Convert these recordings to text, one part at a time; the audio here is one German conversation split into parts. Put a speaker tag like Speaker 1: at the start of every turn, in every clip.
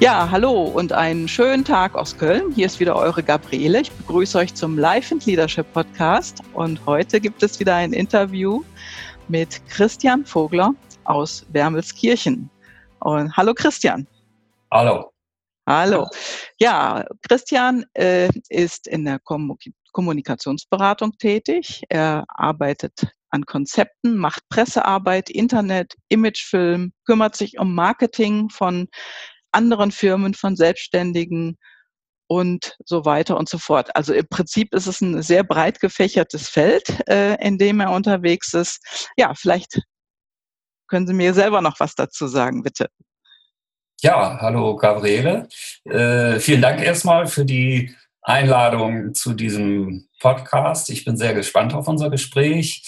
Speaker 1: Ja, hallo und einen schönen Tag aus Köln. Hier ist wieder eure Gabriele. Ich begrüße euch zum Life and Leadership Podcast und heute gibt es wieder ein Interview mit Christian Vogler aus Wermelskirchen. Und hallo Christian.
Speaker 2: Hallo.
Speaker 1: Hallo. Ja, Christian äh, ist in der Kom Kommunikationsberatung tätig. Er arbeitet an Konzepten, macht Pressearbeit, Internet, Imagefilm, kümmert sich um Marketing von anderen Firmen, von Selbstständigen und so weiter und so fort. Also im Prinzip ist es ein sehr breit gefächertes Feld, äh, in dem er unterwegs ist. Ja, vielleicht können Sie mir selber noch was dazu sagen, bitte.
Speaker 2: Ja, hallo Gabriele. Äh, vielen Dank erstmal für die Einladung zu diesem Podcast. Ich bin sehr gespannt auf unser Gespräch.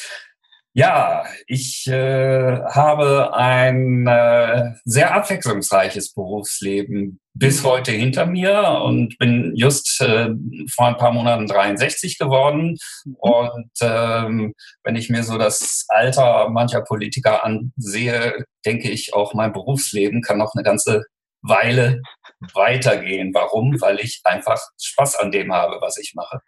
Speaker 2: Ja, ich äh, habe ein äh, sehr abwechslungsreiches Berufsleben bis mhm. heute hinter mir und bin just äh, vor ein paar Monaten 63 geworden. Mhm. Und ähm, wenn ich mir so das Alter mancher Politiker ansehe, denke ich auch, mein Berufsleben kann noch eine ganze Weile weitergehen. Warum? Weil ich einfach Spaß an dem habe, was ich mache.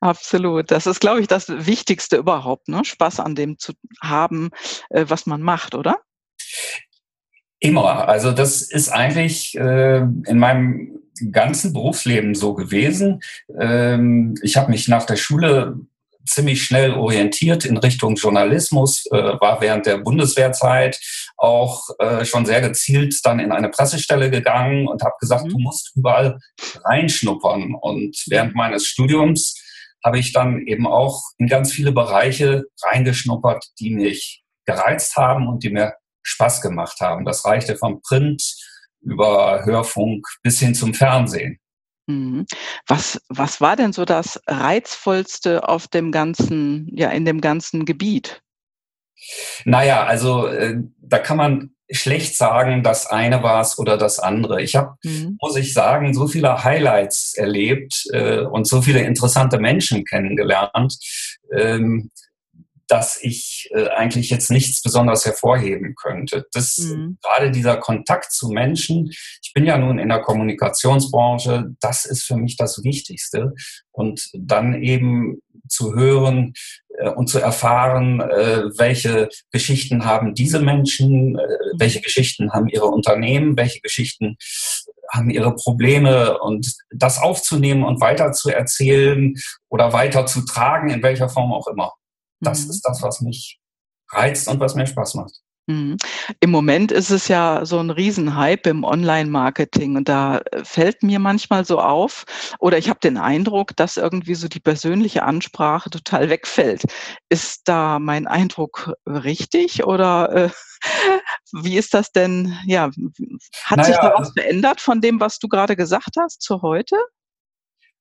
Speaker 1: Absolut. Das ist, glaube ich, das Wichtigste überhaupt, ne? Spaß an dem zu haben, äh, was man macht, oder?
Speaker 2: Immer. Also das ist eigentlich äh, in meinem ganzen Berufsleben so gewesen. Ähm, ich habe mich nach der Schule ziemlich schnell orientiert in Richtung Journalismus, äh, war während der Bundeswehrzeit auch äh, schon sehr gezielt dann in eine Pressestelle gegangen und habe gesagt, mhm. du musst überall reinschnuppern. Und während meines Studiums habe ich dann eben auch in ganz viele Bereiche reingeschnuppert, die mich gereizt haben und die mir Spaß gemacht haben. Das reichte vom Print über Hörfunk bis hin zum Fernsehen.
Speaker 1: Mhm. Was, was war denn so das Reizvollste auf dem ganzen, ja, in dem ganzen Gebiet?
Speaker 2: Naja, also äh, da kann man schlecht sagen, das eine war es oder das andere. Ich habe, mhm. muss ich sagen, so viele Highlights erlebt äh, und so viele interessante Menschen kennengelernt, ähm, dass ich äh, eigentlich jetzt nichts besonders hervorheben könnte. Das mhm. gerade dieser Kontakt zu Menschen. Ich bin ja nun in der Kommunikationsbranche. Das ist für mich das Wichtigste. Und dann eben zu hören äh, und zu erfahren, äh, welche Geschichten haben diese Menschen, äh, welche Geschichten haben ihre Unternehmen, welche Geschichten haben ihre Probleme und das aufzunehmen und weiter zu erzählen oder weiter zu tragen, in welcher Form auch immer. Das mhm. ist das, was mich reizt und was mir Spaß macht.
Speaker 1: Mhm. Im Moment ist es ja so ein Riesenhype im Online-Marketing und da äh, fällt mir manchmal so auf oder ich habe den Eindruck, dass irgendwie so die persönliche Ansprache total wegfällt. Ist da mein Eindruck richtig oder äh, wie ist das denn? Ja, hat naja, sich da was verändert von dem, was du gerade gesagt hast zu heute?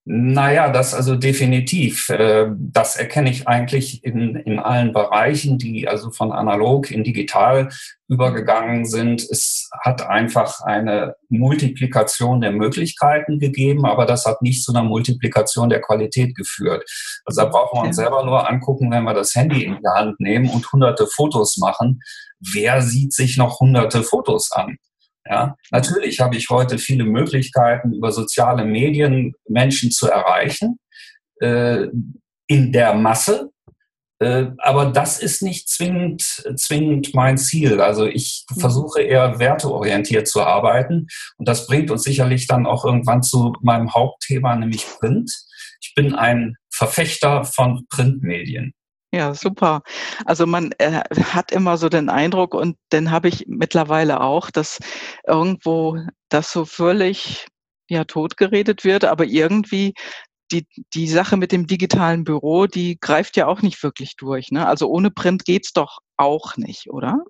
Speaker 2: Naja, das also definitiv. Äh, das erkenne ich eigentlich in, in allen Bereichen, die also von analog in digital übergegangen sind. Es hat einfach eine Multiplikation der Möglichkeiten gegeben, aber das hat nicht zu einer Multiplikation der Qualität geführt. Also da brauchen wir uns selber nur angucken, wenn wir das Handy in die Hand nehmen und hunderte Fotos machen. Wer sieht sich noch hunderte Fotos an? Ja, natürlich habe ich heute viele Möglichkeiten, über soziale Medien Menschen zu erreichen, äh, in der Masse. Äh, aber das ist nicht zwingend, zwingend mein Ziel. Also ich mhm. versuche eher werteorientiert zu arbeiten. Und das bringt uns sicherlich dann auch irgendwann zu meinem Hauptthema, nämlich Print. Ich bin ein Verfechter von Printmedien.
Speaker 1: Ja, super. Also man äh, hat immer so den Eindruck und den habe ich mittlerweile auch, dass irgendwo das so völlig ja totgeredet wird, aber irgendwie die, die Sache mit dem digitalen Büro, die greift ja auch nicht wirklich durch. Ne? Also ohne Print geht's doch auch nicht, oder?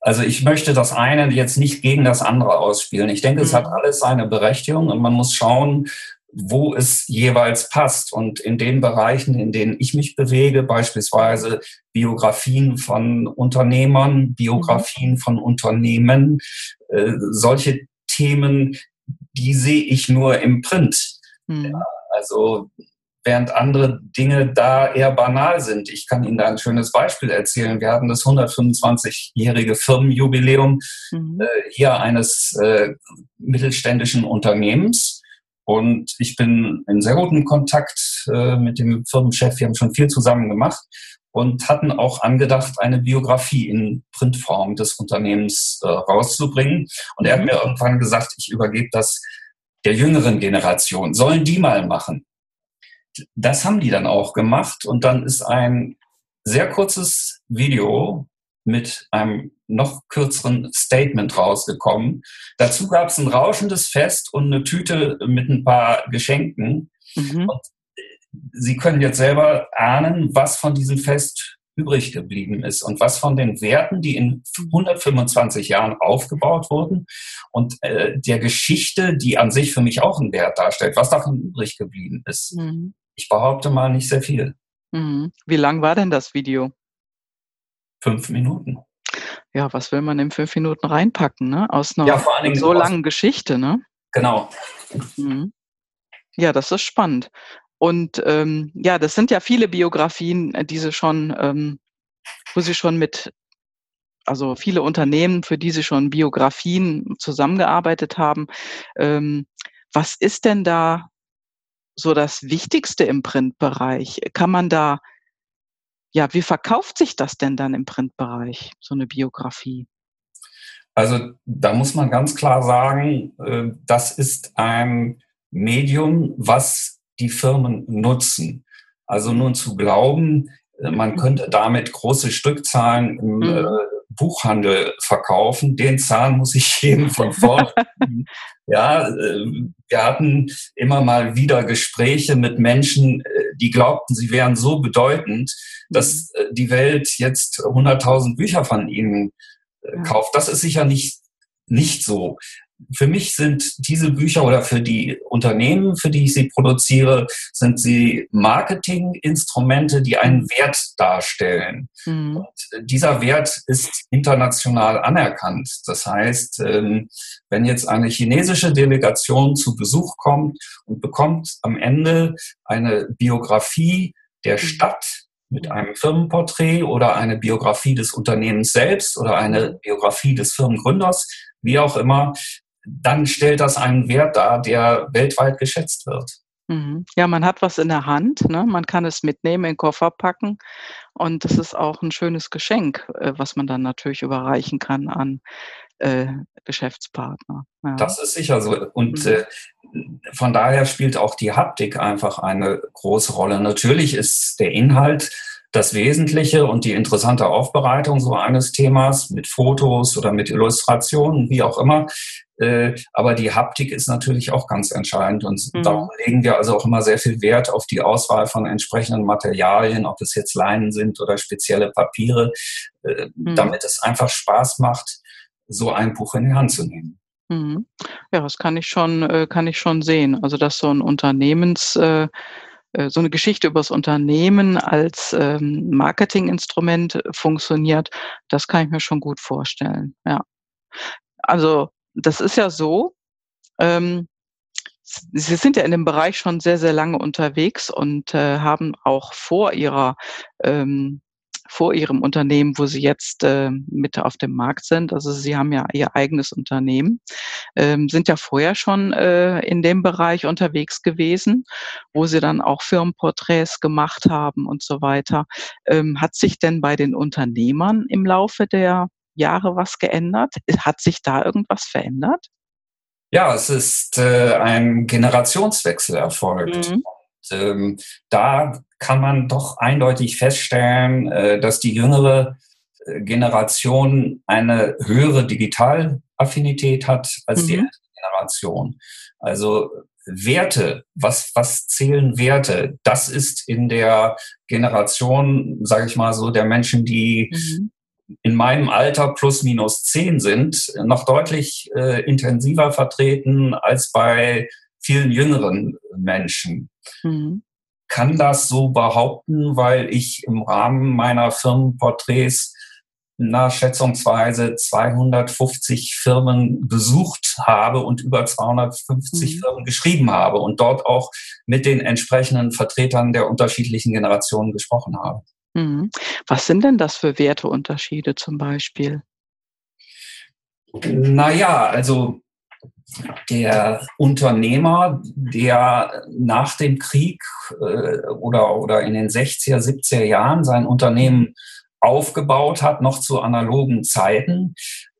Speaker 2: Also ich möchte das eine jetzt nicht gegen das andere ausspielen. Ich denke, es hat mhm. alles seine Berechtigung und man muss schauen, wo es jeweils passt. Und in den Bereichen, in denen ich mich bewege, beispielsweise Biografien von Unternehmern, Biografien mhm. von Unternehmen, äh, solche Themen, die sehe ich nur im Print. Mhm. Ja, also während andere Dinge da eher banal sind. Ich kann Ihnen da ein schönes Beispiel erzählen. Wir hatten das 125-jährige Firmenjubiläum mhm. äh, hier eines äh, mittelständischen Unternehmens. Und ich bin in sehr gutem Kontakt äh, mit dem Firmenchef. Wir haben schon viel zusammen gemacht und hatten auch angedacht, eine Biografie in Printform des Unternehmens äh, rauszubringen. Und er hat mhm. mir irgendwann gesagt, ich übergebe das der jüngeren Generation. Sollen die mal machen? Das haben die dann auch gemacht. Und dann ist ein sehr kurzes Video mit einem noch kürzeren Statement rausgekommen. Dazu gab es ein rauschendes Fest und eine Tüte mit ein paar Geschenken. Mhm. Sie können jetzt selber ahnen, was von diesem Fest übrig geblieben ist und was von den Werten, die in 125 Jahren aufgebaut wurden und äh, der Geschichte, die an sich für mich auch einen Wert darstellt, was davon übrig geblieben ist. Mhm. Ich behaupte mal nicht sehr viel.
Speaker 1: Mhm. Wie lang war denn das Video?
Speaker 2: Fünf Minuten.
Speaker 1: Ja, was will man in fünf Minuten reinpacken, ne? Aus einer ja, so langen Geschichte, ne?
Speaker 2: Genau.
Speaker 1: Mhm. Ja, das ist spannend. Und ähm, ja, das sind ja viele Biografien, äh, die sie schon, ähm, wo sie schon mit, also viele Unternehmen, für die sie schon Biografien zusammengearbeitet haben. Ähm, was ist denn da so das Wichtigste im Printbereich? Kann man da, ja, wie verkauft sich das denn dann im Printbereich, so eine Biografie?
Speaker 2: Also da muss man ganz klar sagen, äh, das ist ein Medium, was die Firmen nutzen. Also nun zu glauben, äh, man könnte damit große Stückzahlen im mhm. Buchhandel verkaufen, den Zahn muss ich jedem von vorne. ja, äh, wir hatten immer mal wieder Gespräche mit Menschen, äh, die glaubten, sie wären so bedeutend, dass mhm. äh, die Welt jetzt 100.000 Bücher von ihnen kauft. Das ist sicher nicht nicht so für mich sind diese Bücher oder für die Unternehmen, für die ich sie produziere, sind sie Marketinginstrumente, die einen Wert darstellen. Mhm. Dieser Wert ist international anerkannt. Das heißt, ähm, wenn jetzt eine chinesische Delegation zu Besuch kommt und bekommt am Ende eine Biografie der mhm. Stadt mit einem Firmenporträt oder eine Biografie des Unternehmens selbst oder eine Biografie des Firmengründers, wie auch immer, dann stellt das einen Wert dar, der weltweit geschätzt wird.
Speaker 1: Mhm. Ja, man hat was in der Hand, ne? man kann es mitnehmen, in den Koffer packen und das ist auch ein schönes Geschenk, äh, was man dann natürlich überreichen kann an äh, Geschäftspartner.
Speaker 2: Ja. Das ist sicher so. Und mhm. äh, von daher spielt auch die Haptik einfach eine große Rolle. Natürlich ist der Inhalt das Wesentliche und die interessante Aufbereitung so eines Themas mit Fotos oder mit Illustrationen, wie auch immer. Äh, aber die Haptik ist natürlich auch ganz entscheidend und mhm. darum legen wir also auch immer sehr viel Wert auf die Auswahl von entsprechenden Materialien, ob es jetzt Leinen sind oder spezielle Papiere, äh, mhm. damit es einfach Spaß macht, so ein Buch in die Hand zu nehmen.
Speaker 1: Mhm. Ja, das kann ich schon, äh, kann ich schon sehen. Also, dass so ein Unternehmens, so eine Geschichte über das Unternehmen als ähm, Marketinginstrument funktioniert, das kann ich mir schon gut vorstellen, ja. Also, das ist ja so, ähm, Sie sind ja in dem Bereich schon sehr, sehr lange unterwegs und äh, haben auch vor Ihrer ähm, vor Ihrem Unternehmen, wo Sie jetzt äh, mit auf dem Markt sind. Also Sie haben ja Ihr eigenes Unternehmen, ähm, sind ja vorher schon äh, in dem Bereich unterwegs gewesen, wo Sie dann auch Firmenporträts gemacht haben und so weiter. Ähm, hat sich denn bei den Unternehmern im Laufe der Jahre was geändert? Hat sich da irgendwas verändert?
Speaker 2: Ja, es ist äh, ein Generationswechsel erfolgt. Mhm. Und, ähm, da kann man doch eindeutig feststellen, äh, dass die jüngere äh, Generation eine höhere Digitalaffinität hat als mhm. die ältere Generation. Also Werte, was, was zählen Werte? Das ist in der Generation, sage ich mal so, der Menschen, die mhm. in meinem Alter plus minus zehn sind, noch deutlich äh, intensiver vertreten als bei vielen jüngeren Menschen. Mhm. Kann das so behaupten, weil ich im Rahmen meiner Firmenporträts na, schätzungsweise 250 Firmen besucht habe und über 250 mhm. Firmen geschrieben habe und dort auch mit den entsprechenden Vertretern der unterschiedlichen Generationen gesprochen habe.
Speaker 1: Mhm. Was sind denn das für Werteunterschiede zum Beispiel?
Speaker 2: Naja, also der Unternehmer, der nach dem Krieg äh, oder, oder in den 60er, 70er Jahren sein Unternehmen aufgebaut hat, noch zu analogen Zeiten,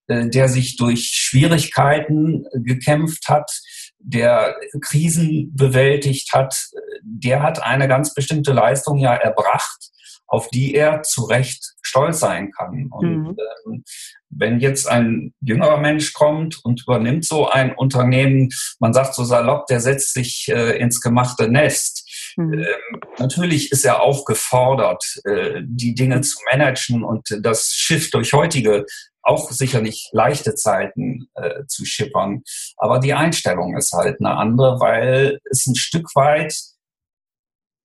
Speaker 2: äh, der sich durch Schwierigkeiten gekämpft hat, der Krisen bewältigt hat, der hat eine ganz bestimmte Leistung ja erbracht, auf die er zu Recht stolz sein kann. Und mhm. ähm, wenn jetzt ein jüngerer Mensch kommt und übernimmt so ein Unternehmen, man sagt so salopp, der setzt sich äh, ins gemachte Nest. Mhm. Ähm, natürlich ist er auch gefordert, äh, die Dinge zu managen und das Schiff durch heutige auch sicherlich leichte Zeiten äh, zu schippern. Aber die Einstellung ist halt eine andere, weil es ein Stück weit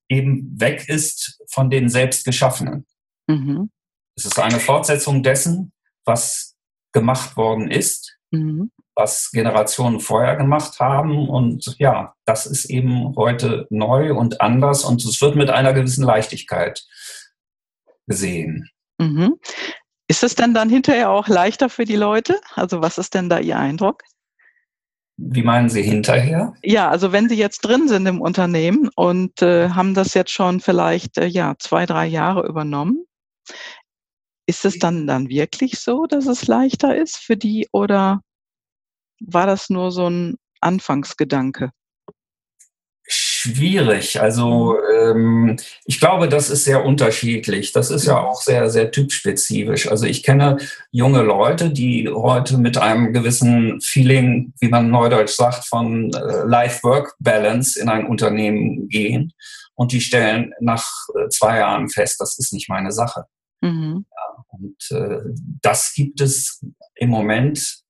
Speaker 2: eben weg ist von den Selbstgeschaffenen. Mhm. Es ist eine Fortsetzung dessen, was gemacht worden ist, mhm. was Generationen vorher gemacht haben. Und ja, das ist eben heute neu und anders und es wird mit einer gewissen Leichtigkeit gesehen.
Speaker 1: Mhm. Ist es denn dann hinterher auch leichter für die Leute? Also was ist denn da Ihr Eindruck?
Speaker 2: Wie meinen Sie hinterher?
Speaker 1: Ja, also wenn Sie jetzt drin sind im Unternehmen und äh, haben das jetzt schon vielleicht äh, ja zwei, drei Jahre übernommen, ist es dann dann wirklich so, dass es leichter ist für die oder war das nur so ein Anfangsgedanke?
Speaker 2: Schwierig. Also ähm, ich glaube, das ist sehr unterschiedlich. Das ist ja auch sehr, sehr typspezifisch. Also ich kenne junge Leute, die heute mit einem gewissen Feeling, wie man neudeutsch sagt, von äh, Life-Work-Balance in ein Unternehmen gehen. Und die stellen nach äh, zwei Jahren fest, das ist nicht meine Sache. Mhm. Ja, und äh, das gibt es im Moment,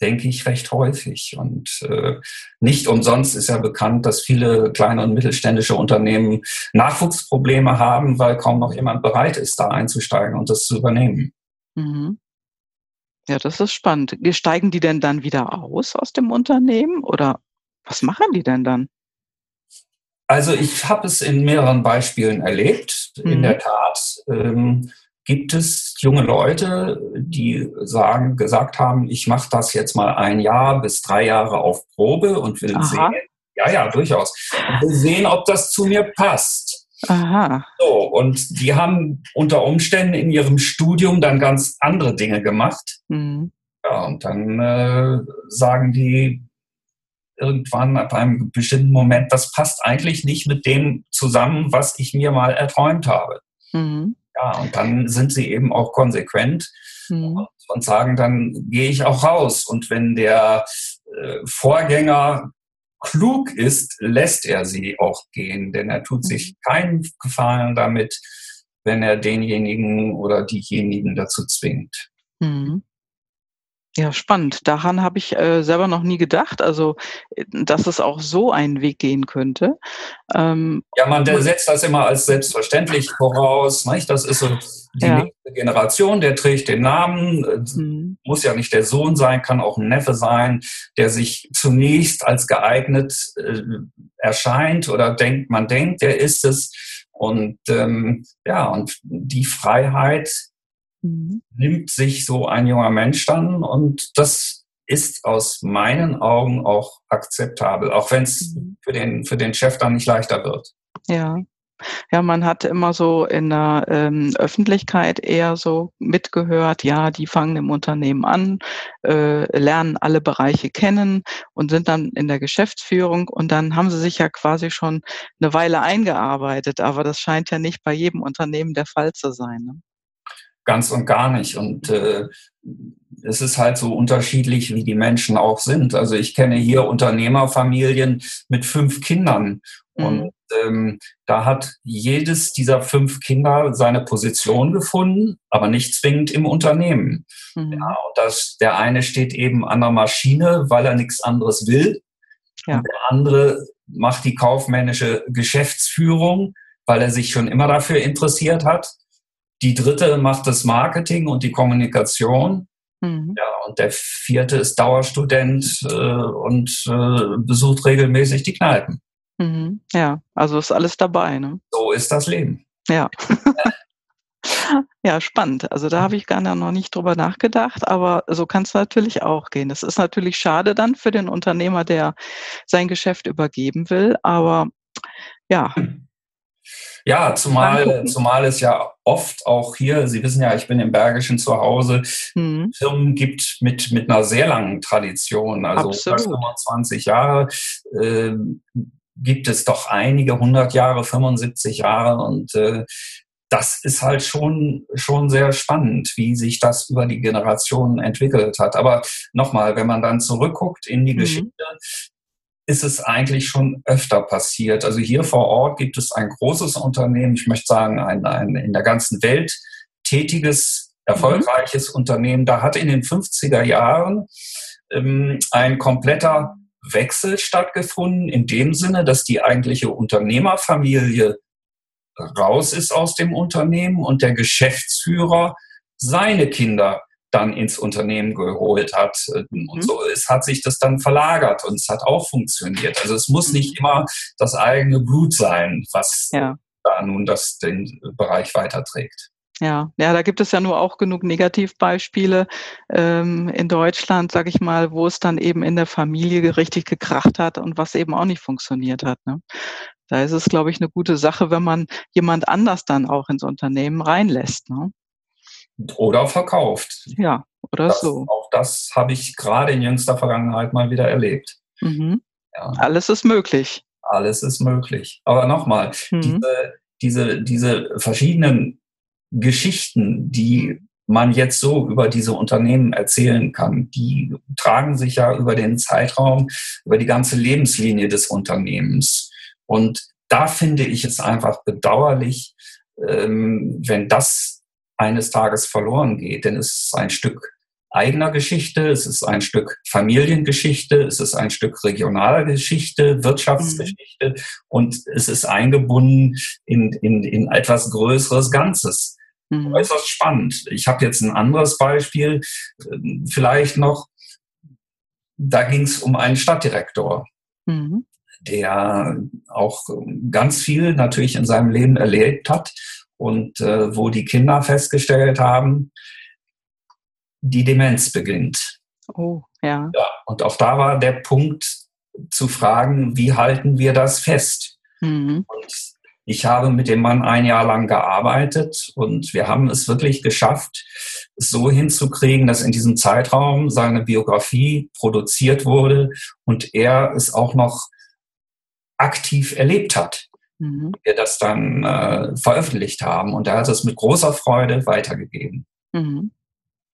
Speaker 2: denke ich, recht häufig. Und äh, nicht umsonst ist ja bekannt, dass viele kleine und mittelständische Unternehmen Nachwuchsprobleme haben, weil kaum noch jemand bereit ist, da einzusteigen und das zu übernehmen. Mhm.
Speaker 1: Ja, das ist spannend. Steigen die denn dann wieder aus aus dem Unternehmen oder was machen die denn dann?
Speaker 2: Also ich habe es in mehreren Beispielen erlebt. Mhm. In der Tat ähm, gibt es junge Leute, die sagen, gesagt haben, ich mache das jetzt mal ein Jahr bis drei Jahre auf Probe und will Aha. sehen. Ja, ja, durchaus. Und will sehen, ob das zu mir passt. Aha. So, und die haben unter Umständen in ihrem Studium dann ganz andere Dinge gemacht. Mhm. Ja, und dann äh, sagen die, irgendwann ab einem bestimmten Moment, das passt eigentlich nicht mit dem zusammen, was ich mir mal erträumt habe. Mhm. Ja, und dann sind sie eben auch konsequent mhm. und, sagen, dann gehe ich auch raus. Und wenn der äh, Vorgänger klug ist, lässt er sie auch gehen, denn er tut mhm. sich keinen Gefallen damit, wenn er denjenigen oder diejenigen dazu zwingt. Mhm.
Speaker 1: Ja, spannend. Daran habe ich äh, selber noch nie gedacht, also äh, dass es auch so einen Weg gehen könnte.
Speaker 2: Ähm, ja, man setzt das immer als selbstverständlich voraus. Nicht? Das ist so die ja. nächste Generation, der trägt den Namen, mhm. muss ja nicht der Sohn sein, kann auch ein Neffe sein, der sich zunächst als geeignet äh, erscheint oder denkt, man denkt, der ist es. Und ähm, ja, und die Freiheit mhm. nimmt sich so ein junger Mensch dann und das ist aus meinen Augen auch akzeptabel, auch wenn es mhm. für den, für den Chef dann nicht leichter wird.
Speaker 1: Ja. Ja, man hat immer so in der ähm, Öffentlichkeit eher so mitgehört, ja, die fangen im Unternehmen an, äh, lernen alle Bereiche kennen und sind dann in der Geschäftsführung und dann haben sie sich ja quasi schon eine Weile eingearbeitet, aber das scheint ja nicht bei jedem Unternehmen der Fall zu sein. Ne?
Speaker 2: Ganz und gar nicht. Und äh, es ist halt so unterschiedlich, wie die Menschen auch sind. Also ich kenne hier Unternehmerfamilien mit fünf Kindern. Mhm. Und ähm, da hat jedes dieser fünf Kinder seine Position gefunden, aber nicht zwingend im Unternehmen. Mhm. Ja, und das, der eine steht eben an der Maschine, weil er nichts anderes will. Ja. Und der andere macht die kaufmännische Geschäftsführung, weil er sich schon immer dafür interessiert hat. Die dritte macht das Marketing und die Kommunikation. Mhm. Ja, und der vierte ist Dauerstudent äh, und äh, besucht regelmäßig die Kneipen.
Speaker 1: Mhm. Ja, also ist alles dabei. Ne?
Speaker 2: So ist das Leben.
Speaker 1: Ja. ja, spannend. Also da habe ich gar noch nicht drüber nachgedacht, aber so kann es natürlich auch gehen. Es ist natürlich schade dann für den Unternehmer, der sein Geschäft übergeben will, aber ja,
Speaker 2: ja, zumal, zumal es ja oft auch hier, Sie wissen ja, ich bin im Bergischen zu Hause, mhm. Firmen gibt mit, mit einer sehr langen Tradition, also Absolut. 25 Jahre. Äh, gibt es doch einige, 100 Jahre, 75 Jahre und äh, das ist halt schon, schon sehr spannend, wie sich das über die Generationen entwickelt hat. Aber nochmal, wenn man dann zurückguckt in die mhm. Geschichte, ist es eigentlich schon öfter passiert. Also hier vor Ort gibt es ein großes Unternehmen, ich möchte sagen, ein, ein in der ganzen Welt tätiges, erfolgreiches mhm. Unternehmen. Da hat in den 50er Jahren ähm, ein kompletter Wechsel stattgefunden, in dem Sinne, dass die eigentliche Unternehmerfamilie raus ist aus dem Unternehmen und der Geschäftsführer seine Kinder dann ins Unternehmen geholt hat. Und mhm. so ist, hat sich das dann verlagert und es hat auch funktioniert. Also es muss mhm. nicht immer das eigene Blut sein, was ja. da nun das, den Bereich weiterträgt.
Speaker 1: Ja, ja, da gibt es ja nur auch genug Negativbeispiele ähm, in Deutschland, sage ich mal, wo es dann eben in der Familie richtig gekracht hat und was eben auch nicht funktioniert hat. Ne? Da ist es, glaube ich, eine gute Sache, wenn man jemand anders dann auch ins Unternehmen reinlässt. Ne?
Speaker 2: Oder verkauft.
Speaker 1: Ja, oder
Speaker 2: das,
Speaker 1: so.
Speaker 2: Auch das habe ich gerade in jüngster Vergangenheit mal wieder erlebt.
Speaker 1: Mhm. Ja. Alles ist möglich.
Speaker 2: Alles ist möglich. Aber nochmal, mhm. diese, diese, diese verschiedenen Geschichten, die man jetzt so über diese Unternehmen erzählen kann, die tragen sich ja über den Zeitraum, über die ganze Lebenslinie des Unternehmens. Und da finde ich es einfach bedauerlich, ähm, wenn das eines Tages verloren geht. Denn es ist ein Stück eigener Geschichte, es ist ein Stück Familiengeschichte, es ist ein Stück regionaler Geschichte, Wirtschaftsgeschichte mhm. und es ist eingebunden in, in, in etwas Größeres Ganzes. Mhm. Äußerst spannend. Ich habe jetzt ein anderes Beispiel, ähm, vielleicht noch. Da ging es um einen Stadtdirektor. Mhm der auch ganz viel natürlich in seinem Leben erlebt hat und äh, wo die Kinder festgestellt haben, die Demenz beginnt.
Speaker 1: Oh, ja.
Speaker 2: ja. Und auch da war der Punkt zu fragen, wie halten wir das fest? Mhm. Und ich habe mit dem Mann ein Jahr lang gearbeitet und wir haben es wirklich geschafft, es so hinzukriegen, dass in diesem Zeitraum seine Biografie produziert wurde und er es auch noch aktiv erlebt hat mhm. wir das dann äh, veröffentlicht haben. Und er hat es mit großer Freude weitergegeben.
Speaker 1: Mhm.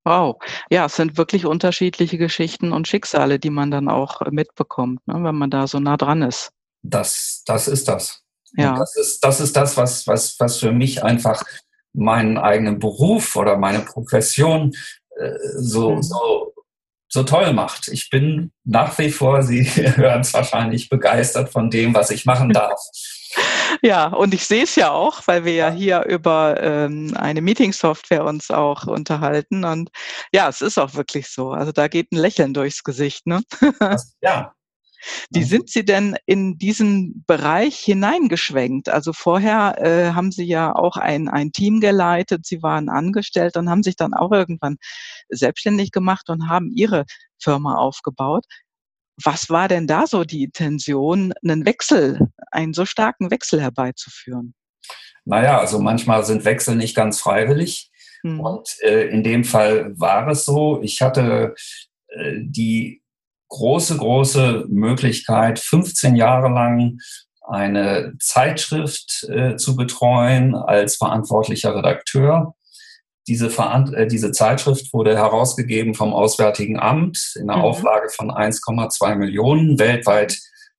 Speaker 1: Wow. Ja, es sind wirklich unterschiedliche Geschichten und Schicksale, die man dann auch mitbekommt, ne, wenn man da so nah dran ist.
Speaker 2: Das, das ist das. Ja. das ist, das ist das, was, was, was für mich einfach meinen eigenen Beruf oder meine Profession äh, so, mhm. so, so toll macht. Ich bin nach wie vor, Sie hören es wahrscheinlich, begeistert von dem, was ich machen darf.
Speaker 1: Ja, und ich sehe es ja auch, weil wir ja hier über ähm, eine Meeting-Software uns auch unterhalten. Und ja, es ist auch wirklich so. Also da geht ein Lächeln durchs Gesicht. Ne?
Speaker 2: Ja.
Speaker 1: Wie sind Sie denn in diesen Bereich hineingeschwenkt? Also vorher äh, haben Sie ja auch ein, ein Team geleitet, Sie waren angestellt und haben sich dann auch irgendwann selbstständig gemacht und haben Ihre Firma aufgebaut. Was war denn da so die Intention, einen Wechsel, einen so starken Wechsel herbeizuführen?
Speaker 2: Naja, also manchmal sind Wechsel nicht ganz freiwillig. Hm. Und äh, in dem Fall war es so, ich hatte äh, die große, große Möglichkeit, 15 Jahre lang eine Zeitschrift äh, zu betreuen als verantwortlicher Redakteur. Diese, äh, diese Zeitschrift wurde herausgegeben vom Auswärtigen Amt in einer mhm. Auflage von 1,2 Millionen weltweit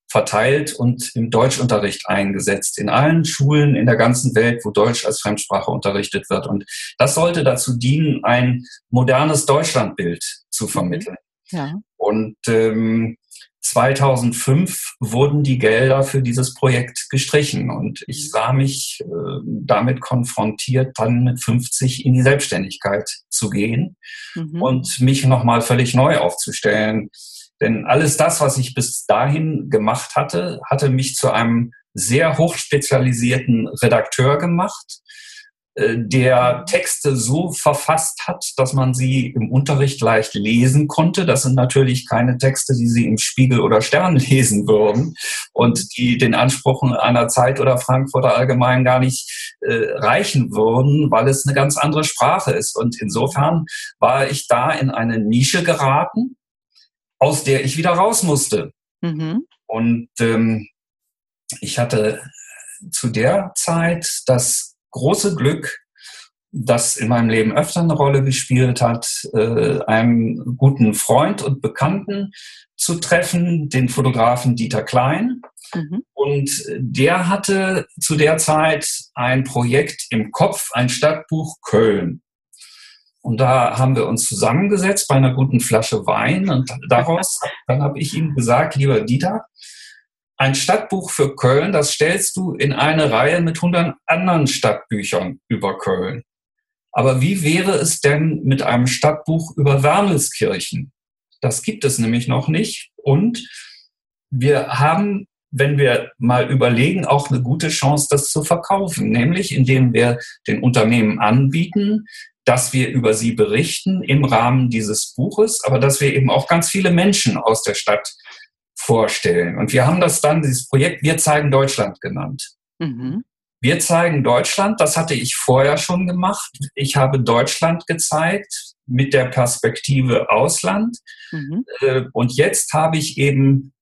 Speaker 2: verteilt und im Deutschunterricht eingesetzt. In allen Schulen in der ganzen Welt, wo Deutsch als Fremdsprache unterrichtet wird. Und das sollte dazu dienen, ein modernes Deutschlandbild zu mhm. vermitteln. Ja. Und ähm, 2005 wurden die Gelder für dieses Projekt gestrichen und ich mhm. sah mich äh, damit konfrontiert, dann mit 50 in die Selbstständigkeit zu gehen mhm. und mich nochmal völlig neu aufzustellen. Denn alles das, was ich bis dahin gemacht hatte, hatte mich zu einem sehr hochspezialisierten Redakteur gemacht, äh, der Texte so verfasst hat, dass man sie im Unterricht leicht lesen konnte. Das sind natürlich keine Texte, die Sie im Spiegel oder Stern lesen würden und die den Ansprüchen einer Zeit oder Frankfurter Allgemein gar nicht äh, reichen würden, weil es eine ganz andere Sprache ist. Und insofern war ich da in eine Nische geraten, aus der ich wieder raus musste. Mhm. Und ähm, ich hatte zu der Zeit das große Glück, das in meinem Leben öfter eine Rolle gespielt hat, äh, einem guten Freund und Bekannten zu treffen, den Fotografen Dieter Klein. Mhm. Und der hatte zu der Zeit ein Projekt im Kopf, ein Stadtbuch Köln. Und da haben wir uns zusammengesetzt bei einer guten Flasche Wein und daraus, dann habe ich ihm gesagt, lieber Dieter, ein Stadtbuch für Köln, das stellst du in eine Reihe mit 100 anderen Stadtbüchern über Köln. Aber wie wäre es denn mit einem Stadtbuch über Wermelskirchen? Das gibt es nämlich noch nicht. Und wir haben, wenn wir mal überlegen, auch eine gute Chance, das zu verkaufen, nämlich indem wir den Unternehmen anbieten, dass wir über sie berichten im Rahmen dieses Buches, aber dass wir eben auch ganz viele Menschen aus der Stadt vorstellen. Und wir haben das dann, dieses Projekt Wir zeigen Deutschland genannt. Mhm. Wir zeigen Deutschland, das hatte ich vorher schon gemacht. Ich habe Deutschland gezeigt mit der Perspektive Ausland. Mhm. Äh, und jetzt habe ich eben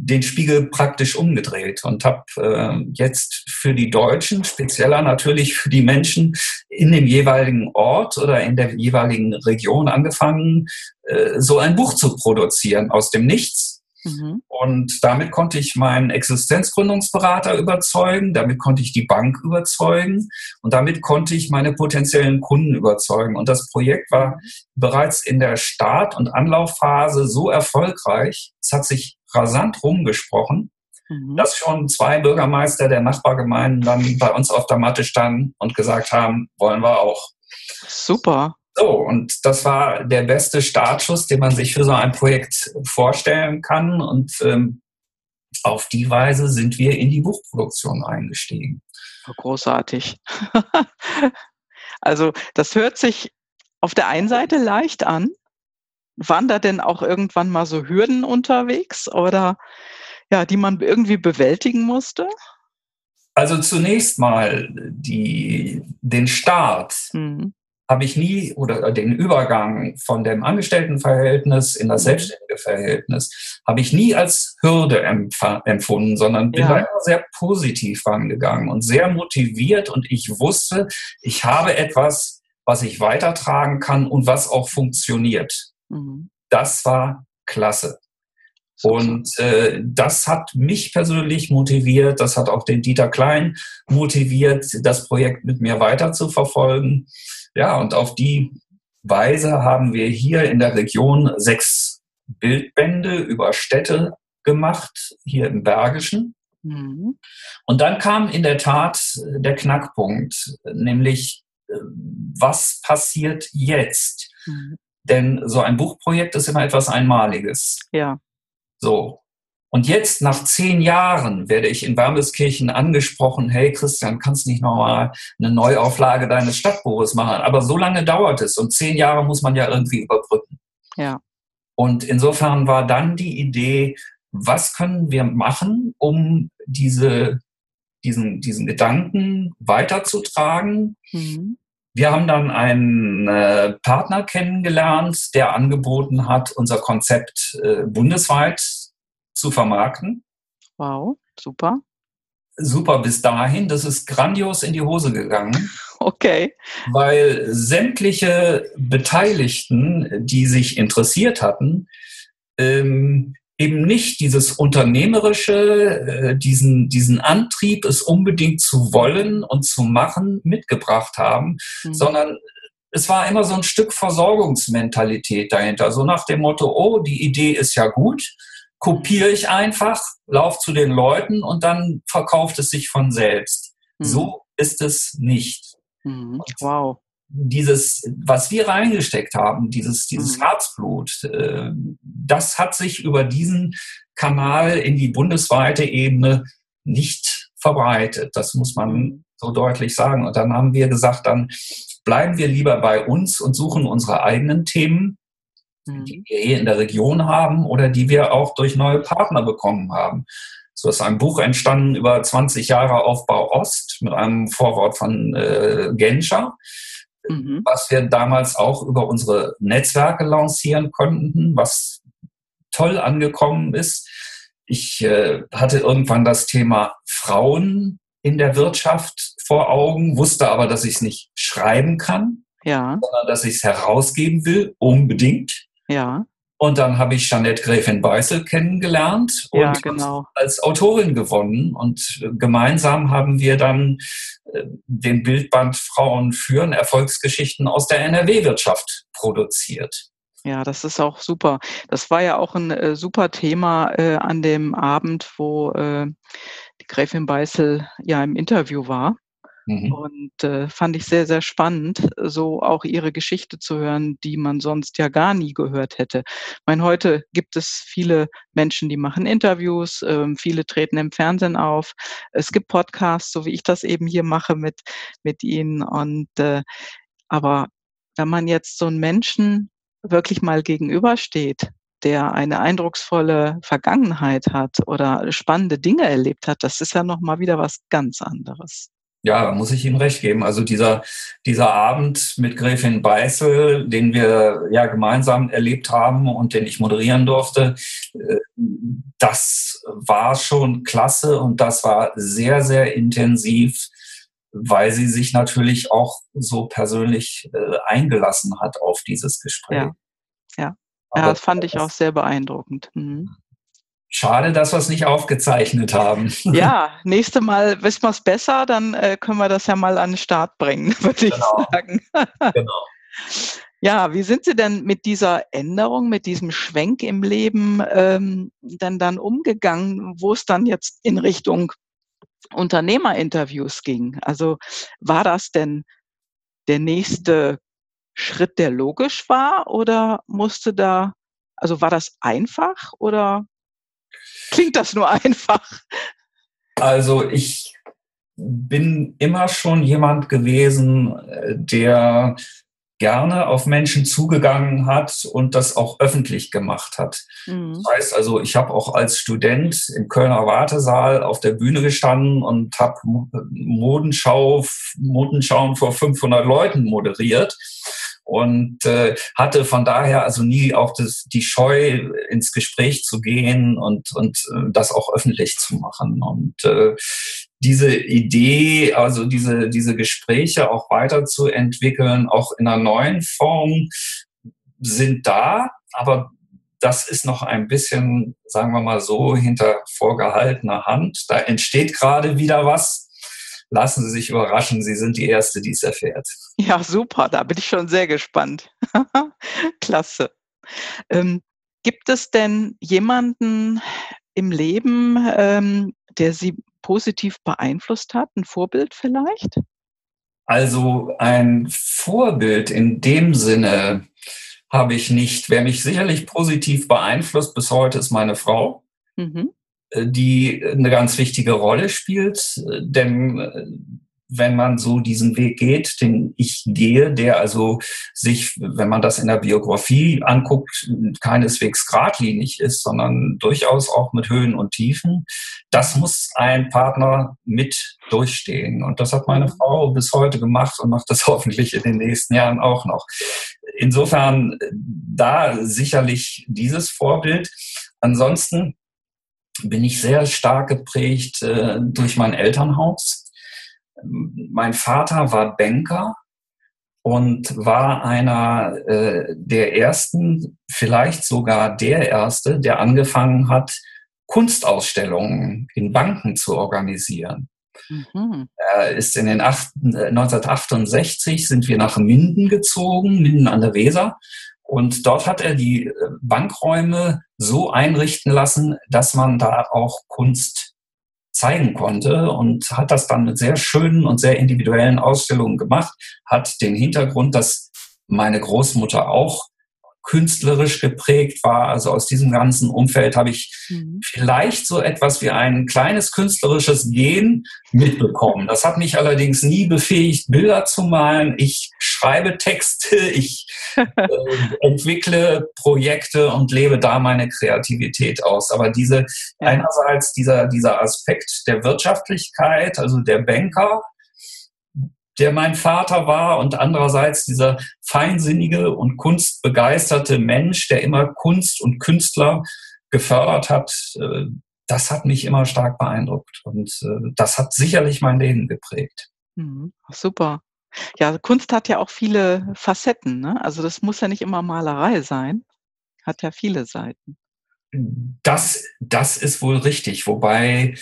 Speaker 2: den Spiegel praktisch umgedreht und habe äh, jetzt für die Deutschen, spezieller natürlich für die Menschen in dem jeweiligen Ort oder in der jeweiligen Region angefangen, äh, so ein Buch zu produzieren aus dem Nichts Mhm. Und damit konnte ich meinen Existenzgründungsberater überzeugen, damit konnte ich die Bank überzeugen und damit konnte ich meine potenziellen Kunden überzeugen. Und das Projekt war mhm. bereits in der Start- und Anlaufphase so erfolgreich, es hat sich rasant rumgesprochen, mhm. dass schon zwei Bürgermeister der Nachbargemeinden dann bei uns auf der Matte standen und gesagt haben, wollen wir auch.
Speaker 1: Super.
Speaker 2: So, und das war der beste Startschuss, den man sich für so ein Projekt vorstellen kann. Und ähm, auf die Weise sind wir in die Buchproduktion eingestiegen.
Speaker 1: Großartig. also das hört sich auf der einen Seite leicht an. Waren da denn auch irgendwann mal so Hürden unterwegs oder ja, die man irgendwie bewältigen musste?
Speaker 2: Also zunächst mal die, den Start. Mhm habe ich nie oder den Übergang von dem Angestelltenverhältnis in das mhm. selbstständige Verhältnis habe ich nie als Hürde empfunden, sondern bin ja. da immer sehr positiv rangegangen und sehr motiviert und ich wusste, ich habe etwas, was ich weitertragen kann und was auch funktioniert. Mhm. Das war klasse. Und äh, das hat mich persönlich motiviert, das hat auch den Dieter Klein motiviert, das Projekt mit mir weiter zu verfolgen. Ja, und auf die Weise haben wir hier in der Region sechs Bildbände über Städte gemacht, hier im Bergischen. Mhm. Und dann kam in der Tat der Knackpunkt, nämlich äh, was passiert jetzt? Mhm. Denn so ein Buchprojekt ist immer etwas Einmaliges.
Speaker 1: Ja.
Speaker 2: So. Und jetzt, nach zehn Jahren, werde ich in Wermelskirchen angesprochen, hey Christian, kannst nicht nochmal eine Neuauflage deines Stadtbuches machen? Aber so lange dauert es und zehn Jahre muss man ja irgendwie überbrücken.
Speaker 1: Ja.
Speaker 2: Und insofern war dann die Idee, was können wir machen, um diese, diesen, diesen Gedanken weiterzutragen? Mhm. Wir haben dann einen äh, Partner kennengelernt, der angeboten hat, unser Konzept äh, bundesweit zu vermarkten.
Speaker 1: Wow, super.
Speaker 2: Super bis dahin. Das ist grandios in die Hose gegangen.
Speaker 1: Okay.
Speaker 2: Weil sämtliche Beteiligten, die sich interessiert hatten, ähm, eben nicht dieses Unternehmerische, äh, diesen, diesen Antrieb, es unbedingt zu wollen und zu machen, mitgebracht haben, mhm. sondern es war immer so ein Stück Versorgungsmentalität dahinter. So nach dem Motto, oh, die Idee ist ja gut, kopiere ich einfach, lauf zu den Leuten und dann verkauft es sich von selbst. Mhm. So ist es nicht.
Speaker 1: Mhm. Wow.
Speaker 2: Dieses, was wir reingesteckt haben, dieses, dieses mhm. Herzblut, äh, das hat sich über diesen Kanal in die bundesweite Ebene nicht verbreitet. Das muss man mhm. so deutlich sagen. Und dann haben wir gesagt, dann bleiben wir lieber bei uns und suchen unsere eigenen Themen, mhm. die wir hier in der Region haben oder die wir auch durch neue Partner bekommen haben. So ist ein Buch entstanden über 20 Jahre Aufbau Ost mit einem Vorwort von äh, Genscher, mhm. was wir damals auch über unsere Netzwerke lancieren konnten, was toll angekommen ist. Ich äh, hatte irgendwann das Thema Frauen in der Wirtschaft vor Augen, wusste aber, dass ich es nicht schreiben kann,
Speaker 1: ja.
Speaker 2: sondern dass ich es herausgeben will, unbedingt.
Speaker 1: Ja.
Speaker 2: Und dann habe ich Jeanette Gräfin Beißel kennengelernt und
Speaker 1: ja, genau.
Speaker 2: als Autorin gewonnen. Und gemeinsam haben wir dann äh, den Bildband Frauen führen, Erfolgsgeschichten aus der NRW-Wirtschaft produziert.
Speaker 1: Ja, das ist auch super. Das war ja auch ein äh, super Thema äh, an dem Abend, wo äh, die Gräfin Beißel ja im Interview war. Mhm. Und äh, fand ich sehr, sehr spannend, so auch ihre Geschichte zu hören, die man sonst ja gar nie gehört hätte. Ich meine, heute gibt es viele Menschen, die machen Interviews, äh, viele treten im Fernsehen auf. Es gibt Podcasts, so wie ich das eben hier mache mit, mit ihnen. Und äh, aber wenn man jetzt so einen Menschen wirklich mal gegenübersteht, der eine eindrucksvolle Vergangenheit hat oder spannende Dinge erlebt hat, das ist ja noch mal wieder was ganz anderes.
Speaker 2: Ja, da muss ich Ihnen recht geben. Also dieser, dieser Abend mit Gräfin Beißel, den wir ja gemeinsam erlebt haben und den ich moderieren durfte, äh, das war schon klasse und das war sehr, sehr intensiv, weil sie sich natürlich auch so persönlich äh, eingelassen hat auf dieses Gespräch.
Speaker 1: Ja, ja. ja das fand ich auch sehr beeindruckend. Mhm.
Speaker 2: Schade, dass wir es nicht aufgezeichnet haben.
Speaker 1: Ja, nächste Mal wissen wir es besser, dann äh, können wir das ja mal an den Start bringen, würde genau. ich sagen. genau. Ja, wie sind Sie denn mit dieser Änderung, mit diesem Schwenk im Leben ähm, denn dann umgegangen, wo es dann jetzt in Richtung Unternehmerinterviews ging? Also war das denn der nächste Schritt, der logisch war oder musste da, also war das einfach oder Klingt das nur einfach?
Speaker 2: Also ich bin immer schon jemand gewesen, äh, der gerne auf Menschen zugegangen hat und das auch öffentlich gemacht hat. Mhm. Das heißt also, ich habe auch als Student im Kölner Wartesaal auf der Bühne gestanden und habe Modenschau, Modenschauen vor 500 Leuten moderiert und äh, hatte von daher also nie auch das, die Scheu, ins Gespräch zu gehen und, und äh, das auch öffentlich zu machen. Und äh, diese Idee, also diese, diese Gespräche auch weiterzuentwickeln, auch in einer neuen Form, sind da, aber das ist noch ein bisschen, sagen wir mal so, hinter vorgehaltener Hand. Da entsteht gerade wieder was lassen Sie sich überraschen. Sie sind die Erste, die es erfährt.
Speaker 1: Ja, super. Da bin ich schon sehr gespannt. Klasse. Ähm, gibt es denn jemanden im Leben, ähm, der Sie positiv beeinflusst hat? Ein Vorbild vielleicht?
Speaker 2: Also ein Vorbild in dem Sinne habe ich nicht. Wer mich sicherlich positiv beeinflusst bis heute ist meine Frau. Mhm. Äh, die eine ganz wichtige Rolle spielt. Denn äh, wenn man so diesen Weg geht, den ich gehe, der also sich, wenn man das in der Biografie anguckt, keineswegs geradlinig ist, sondern durchaus auch mit Höhen und Tiefen, das muss ein Partner mit durchstehen. Und das hat meine Frau bis heute gemacht und macht das hoffentlich in den nächsten Jahren auch noch. Insofern da sicherlich dieses Vorbild. Ansonsten bin ich sehr stark geprägt äh, durch mein Elternhaus. Mein Vater war Banker und war einer äh, der ersten, vielleicht sogar der erste, der angefangen hat, Kunstausstellungen in Banken zu organisieren. Mhm. Er ist in den acht, 1968 sind wir nach Minden gezogen, Minden an der Weser. Und dort hat er die äh, Bankräume so einrichten lassen, dass man da auch Kunst zeigen konnte und hat das dann mit sehr schönen und sehr individuellen Ausstellungen gemacht, hat den Hintergrund, dass meine Großmutter auch künstlerisch geprägt war. Also aus diesem ganzen Umfeld habe ich mhm. vielleicht so etwas wie ein kleines künstlerisches Gen mitbekommen. Das hat mich allerdings nie befähigt, Bilder zu malen. Ich schreibe Texte, ich äh, entwickle Projekte und lebe da meine Kreativität aus. Aber diese, ja. einerseits dieser, dieser Aspekt der Wirtschaftlichkeit, also der Banker, der mein Vater war und andererseits dieser feinsinnige und kunstbegeisterte Mensch, der immer Kunst und Künstler gefördert hat, äh, das hat mich immer stark beeindruckt und äh, das hat sicherlich mein Leben geprägt.
Speaker 1: Mhm, super. Ja, Kunst hat ja auch viele Facetten. Ne? Also das muss ja nicht immer Malerei sein, hat ja viele Seiten.
Speaker 2: Das, das ist wohl richtig, wobei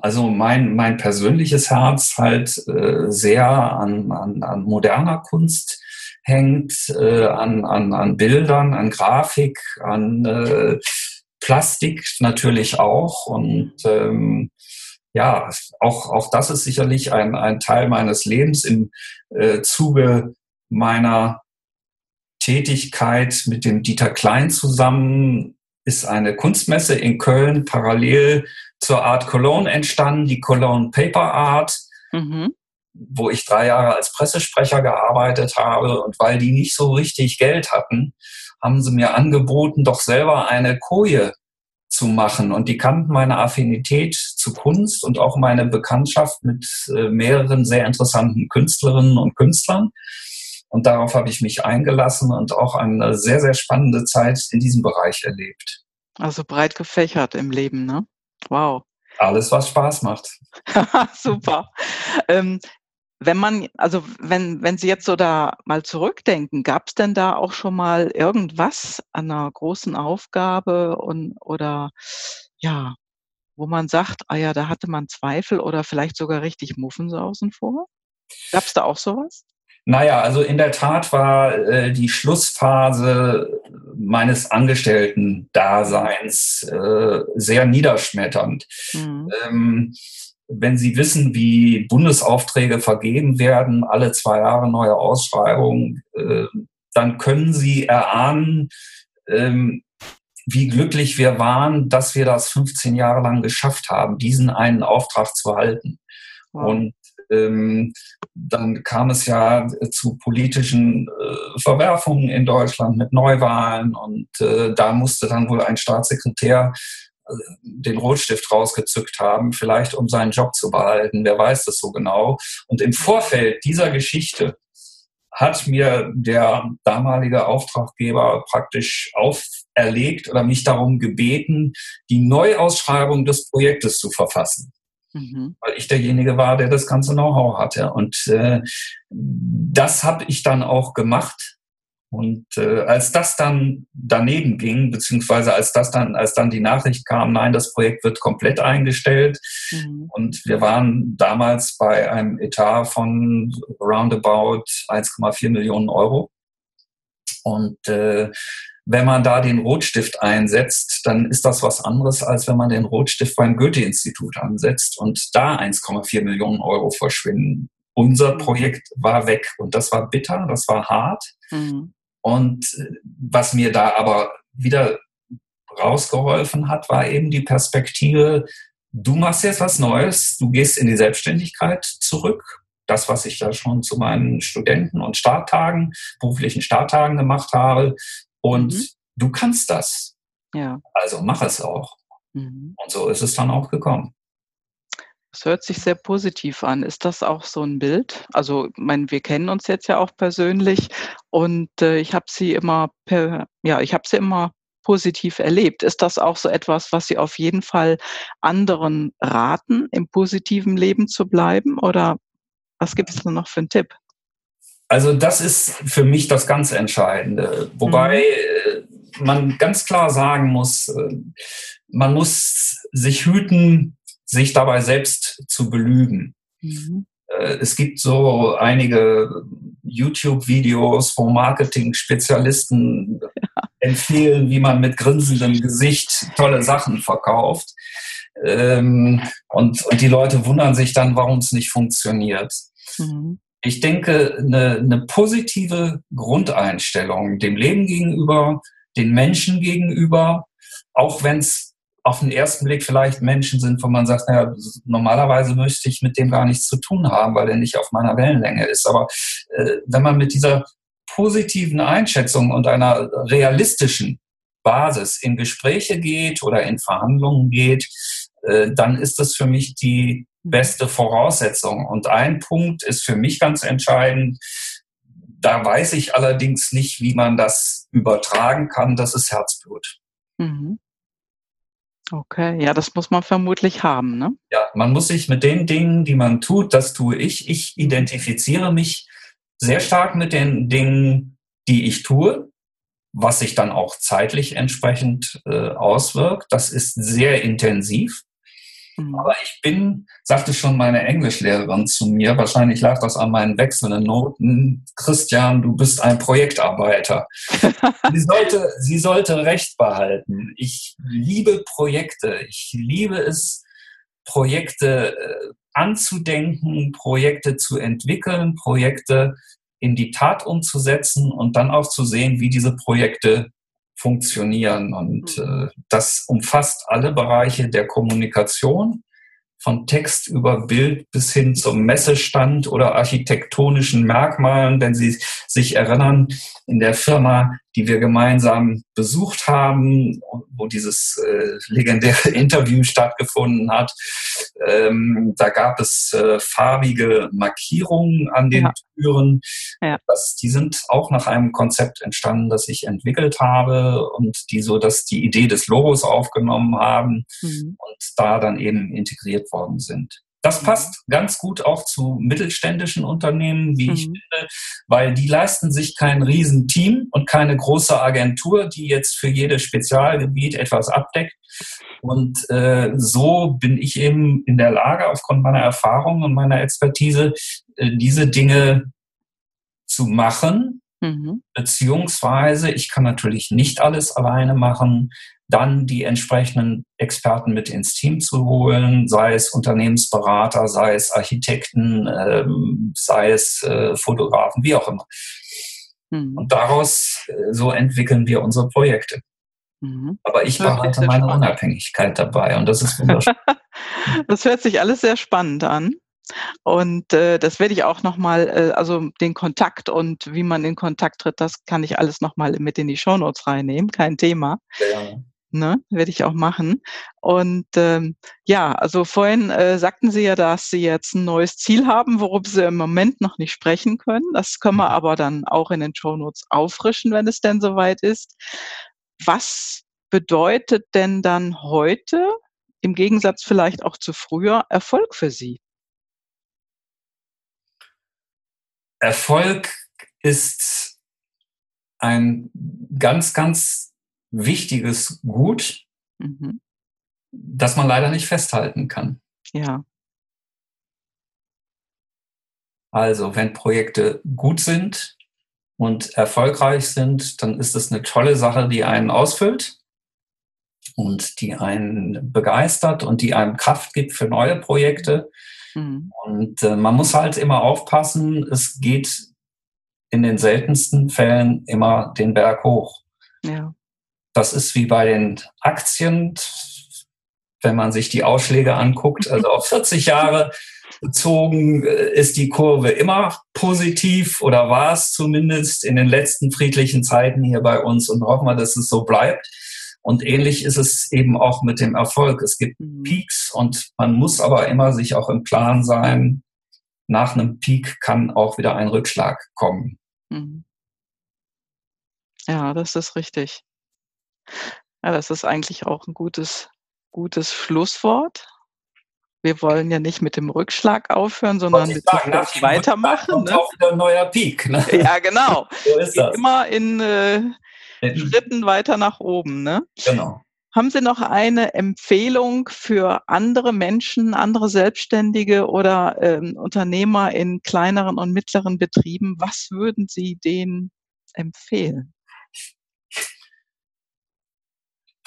Speaker 2: also mein, mein persönliches Herz halt äh, sehr an, an, an moderner Kunst hängt, äh, an, an, an Bildern, an Grafik, an äh, Plastik natürlich auch. Und ähm, ja, auch, auch das ist sicherlich ein, ein Teil meines Lebens im äh, Zuge meiner Tätigkeit mit dem Dieter Klein zusammen ist eine Kunstmesse in Köln parallel zur Art Cologne entstanden, die Cologne Paper Art, mhm. wo ich drei Jahre als Pressesprecher gearbeitet habe. Und weil die nicht so richtig Geld hatten, haben sie mir angeboten, doch selber eine Koje zu machen. Und die kannten meine Affinität zu Kunst und auch meine Bekanntschaft mit äh, mehreren sehr interessanten Künstlerinnen und Künstlern. Und darauf habe ich mich eingelassen und auch eine sehr, sehr spannende Zeit in diesem Bereich erlebt.
Speaker 1: Also breit gefächert im Leben, ne? Wow.
Speaker 2: Alles, was Spaß macht.
Speaker 1: Super. Ähm, wenn man, also wenn, wenn Sie jetzt so da mal zurückdenken, gab es denn da auch schon mal irgendwas an einer großen Aufgabe und oder ja, wo man sagt, ah ja, da hatte man Zweifel oder vielleicht sogar richtig Muffensausen vor? Gab es da auch sowas?
Speaker 2: Naja, also in der Tat war äh, die Schlussphase meines Angestellten-Daseins äh, sehr niederschmetternd. Mhm. Ähm, wenn Sie wissen, wie Bundesaufträge vergeben werden, alle zwei Jahre neue Ausschreibungen, äh, dann können Sie erahnen, ähm, wie glücklich wir waren, dass wir das 15 Jahre lang geschafft haben, diesen einen Auftrag zu halten. Wow. Und ähm, dann kam es ja zu politischen äh, Verwerfungen in Deutschland mit Neuwahlen und äh, da musste dann wohl ein Staatssekretär äh, den Rotstift rausgezückt haben, vielleicht um seinen Job zu behalten, wer weiß das so genau. Und im Vorfeld dieser Geschichte hat mir der damalige Auftraggeber praktisch auferlegt oder mich darum gebeten, die Neuausschreibung des Projektes zu verfassen mhm. weil ich derjenige war, der das ganze Know-how hatte. Und äh, das habe ich dann auch gemacht. Und äh, als das dann daneben ging, beziehungsweise als das dann, als dann die Nachricht kam, nein, das Projekt wird komplett eingestellt. Mhm. Und wir waren damals bei einem Etat von roundabout 1,4 Millionen Euro. Und äh, wenn man da den Rotstift einsetzt, dann ist das was anderes, als wenn man den Rotstift beim Goethe-Institut ansetzt und da 1,4 Millionen Euro verschwinden. Unser mhm. Projekt war weg und das war bitter, das war hart. Mhm. Und äh, was mir da aber wieder rausgeholfen hat, war eben die Perspektive, du machst jetzt was Neues, du gehst in die Selbstständigkeit zurück. Das, was ich da schon zu meinen Studenten und Starttagen, beruflichen Starttagen gemacht habe, und mhm. du kannst das. Ja. Also mach es auch. Mhm. Und so ist es dann auch gekommen.
Speaker 1: Das hört sich sehr positiv an. Ist das auch so ein Bild? Also, ich meine, wir kennen uns jetzt ja auch persönlich und äh, ich habe sie immer per, ja, ich habe sie immer positiv erlebt. Ist das auch so etwas, was Sie auf jeden Fall anderen raten, im positiven Leben zu bleiben? Oder was gibt es noch für einen Tipp?
Speaker 2: Also das ist für mich das ganz Entscheidende. Wobei mhm. man ganz klar sagen muss, äh, man muss sich hüten, sich dabei selbst zu belügen. Mhm. Äh, es gibt so einige YouTube-Videos, wo Marketing-Spezialisten ja. empfehlen, wie man mit grinsendem Gesicht tolle Sachen verkauft. Ähm, und, und die Leute wundern sich dann, warum es nicht funktioniert. Mhm. Ich denke, eine, eine positive Grundeinstellung dem Leben gegenüber, den Menschen gegenüber, auch wenn es auf den ersten Blick vielleicht Menschen sind, wo man sagt, naja, normalerweise möchte ich mit dem gar nichts zu tun haben, weil er nicht auf meiner Wellenlänge ist. Aber äh, wenn man mit dieser positiven Einschätzung und einer realistischen Basis in Gespräche geht oder in Verhandlungen geht, dann ist das für mich die beste Voraussetzung. Und ein Punkt ist für mich ganz entscheidend. Da weiß ich allerdings nicht, wie man das übertragen kann. Das ist Herzblut. Mhm.
Speaker 1: Okay, ja, das muss man vermutlich haben, ne?
Speaker 2: Ja, man muss sich mit den Dingen, die man tut, das tue ich. Ich identifiziere mich sehr stark mit den Dingen, die ich tue, was sich dann auch zeitlich entsprechend äh, auswirkt. Das ist sehr intensiv. Mhm. Aber ich bin, sagte schon meine Englischlehrerin zu mir, wahrscheinlich lag das an meinen wechselnden Noten, Christian, du bist ein Projektarbeiter. sie, sollte, sie sollte Recht behalten. Ich liebe Projekte. Ich liebe es, Projekte äh, anzudenken, Projekte zu entwickeln, Projekte in die Tat umzusetzen und dann auch zu sehen, wie diese Projekte funktionieren. Und mhm. äh, das umfasst alle Bereiche der Kommunikation, von Text über Bild bis hin zum Messestand oder architektonischen Merkmalen, wenn Sie sich erinnern, in der Firma, die wir gemeinsam besucht haben, wo dieses äh, legendäre Interview stattgefunden hat, ähm, da gab es äh, farbige Markierungen an den ja. Türen. Ja. Das, die sind auch nach einem Konzept entstanden, das ich entwickelt habe und die so, dass die Idee des Logos aufgenommen haben mhm. und da dann eben integriert worden sind. Das mhm. passt ganz gut auch zu mittelständischen Unternehmen, wie mhm. ich finde, weil die leisten sich kein Riesenteam und keine große Agentur, die jetzt für jedes Spezialgebiet etwas abdeckt. Und äh, so bin ich eben in der Lage, aufgrund meiner Erfahrung und meiner Expertise, äh, diese Dinge zu machen. Mhm. Beziehungsweise, ich kann natürlich nicht alles alleine machen, dann die entsprechenden Experten mit ins Team zu holen, sei es Unternehmensberater, sei es Architekten, ähm, sei es äh, Fotografen, wie auch immer. Mhm. Und daraus, äh, so entwickeln wir unsere Projekte. Mhm. Aber ich behalte meine spannend. Unabhängigkeit dabei und das ist wunderschön.
Speaker 1: das hört sich alles sehr spannend an. Und äh, das werde ich auch nochmal, äh, also den Kontakt und wie man in Kontakt tritt, das kann ich alles nochmal mit in die Shownotes reinnehmen, kein Thema. Ja. Ne, werde ich auch machen. Und ähm, ja, also vorhin äh, sagten Sie ja, dass Sie jetzt ein neues Ziel haben, worüber Sie im Moment noch nicht sprechen können. Das können wir mhm. aber dann auch in den Show Notes auffrischen, wenn es denn soweit ist. Was bedeutet denn dann heute, im Gegensatz vielleicht auch zu früher, Erfolg für Sie?
Speaker 2: Erfolg ist ein ganz, ganz wichtiges Gut, mhm. das man leider nicht festhalten kann.
Speaker 1: Ja.
Speaker 2: Also, wenn Projekte gut sind und erfolgreich sind, dann ist es eine tolle Sache, die einen ausfüllt und die einen begeistert und die einem Kraft gibt für neue Projekte. Mhm. Und äh, man muss halt immer aufpassen, es geht in den seltensten Fällen immer den Berg hoch. Ja. Das ist wie bei den Aktien, wenn man sich die Ausschläge anguckt. Also auf 40 Jahre bezogen äh, ist die Kurve immer positiv oder war es zumindest in den letzten friedlichen Zeiten hier bei uns und hoffen wir, dass es so bleibt. Und ähnlich ist es eben auch mit dem Erfolg. Es gibt mhm. Peaks und man muss aber immer sich auch im Plan sein, nach einem Peak kann auch wieder ein Rückschlag kommen. Mhm.
Speaker 1: Ja, das ist richtig. Ja, das ist eigentlich auch ein gutes, gutes Schlusswort. Wir wollen ja nicht mit dem Rückschlag aufhören, sondern mit sagen, weitermachen.
Speaker 2: Und ne? auch wieder ein neuer Peak. Ne?
Speaker 1: Ja, genau. so ist das. Immer in äh, Schritten weiter nach oben. Ne?
Speaker 2: Genau.
Speaker 1: Haben Sie noch eine Empfehlung für andere Menschen, andere Selbstständige oder ähm, Unternehmer in kleineren und mittleren Betrieben? Was würden Sie denen empfehlen?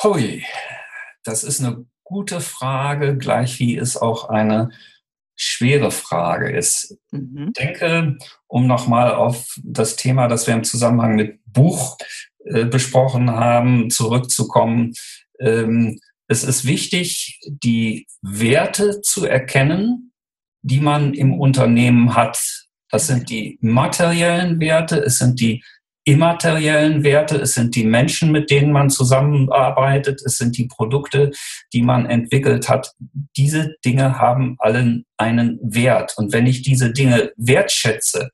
Speaker 2: Hui, das ist eine gute Frage, gleich wie es auch eine schwere Frage ist. Mhm. Ich denke, um nochmal auf das Thema, das wir im Zusammenhang mit Buch äh, besprochen haben, zurückzukommen. Ähm, es ist wichtig, die Werte zu erkennen, die man im Unternehmen hat. Das sind die materiellen Werte, es sind die immateriellen Werte, es sind die Menschen, mit denen man zusammenarbeitet, es sind die Produkte, die man entwickelt hat. Diese Dinge haben allen einen Wert. Und wenn ich diese Dinge wertschätze,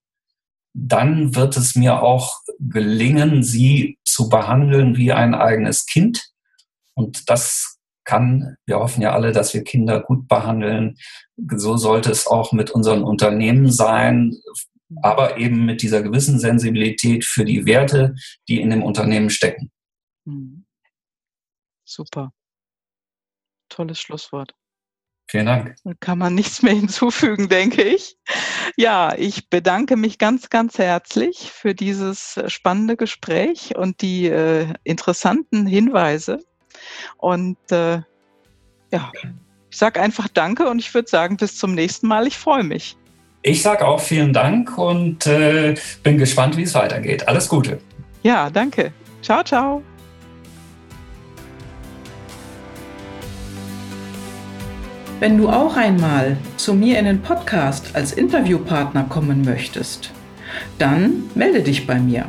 Speaker 2: dann wird es mir auch gelingen, sie zu behandeln wie ein eigenes Kind. Und das kann, wir hoffen ja alle, dass wir Kinder gut behandeln. So sollte es auch mit unseren Unternehmen sein, aber eben mit dieser gewissen Sensibilität für die Werte, die in dem Unternehmen stecken. Mhm.
Speaker 1: Super. Tolles Schlusswort.
Speaker 2: Vielen Dank.
Speaker 1: Da kann man nichts mehr hinzufügen, denke ich. Ja, ich bedanke mich ganz, ganz herzlich für dieses spannende Gespräch und die äh, interessanten Hinweise. Und äh, ja, ich sage einfach Danke und ich würde sagen, bis zum nächsten Mal. Ich freue mich.
Speaker 2: Ich sage auch vielen Dank und äh, bin gespannt, wie es weitergeht. Alles Gute.
Speaker 1: Ja, danke. Ciao, ciao. Wenn du auch einmal zu mir in den Podcast als Interviewpartner kommen möchtest, dann melde dich bei mir.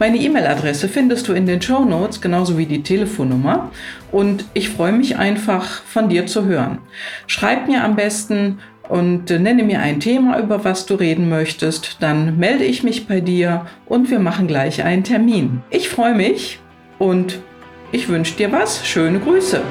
Speaker 1: Meine E-Mail-Adresse findest du in den Show Notes, genauso wie die Telefonnummer. Und ich freue mich einfach, von dir zu hören. Schreib mir am besten und nenne mir ein Thema, über was du reden möchtest, dann melde ich mich bei dir und wir machen gleich einen Termin. Ich freue mich und ich wünsche dir was. Schöne Grüße.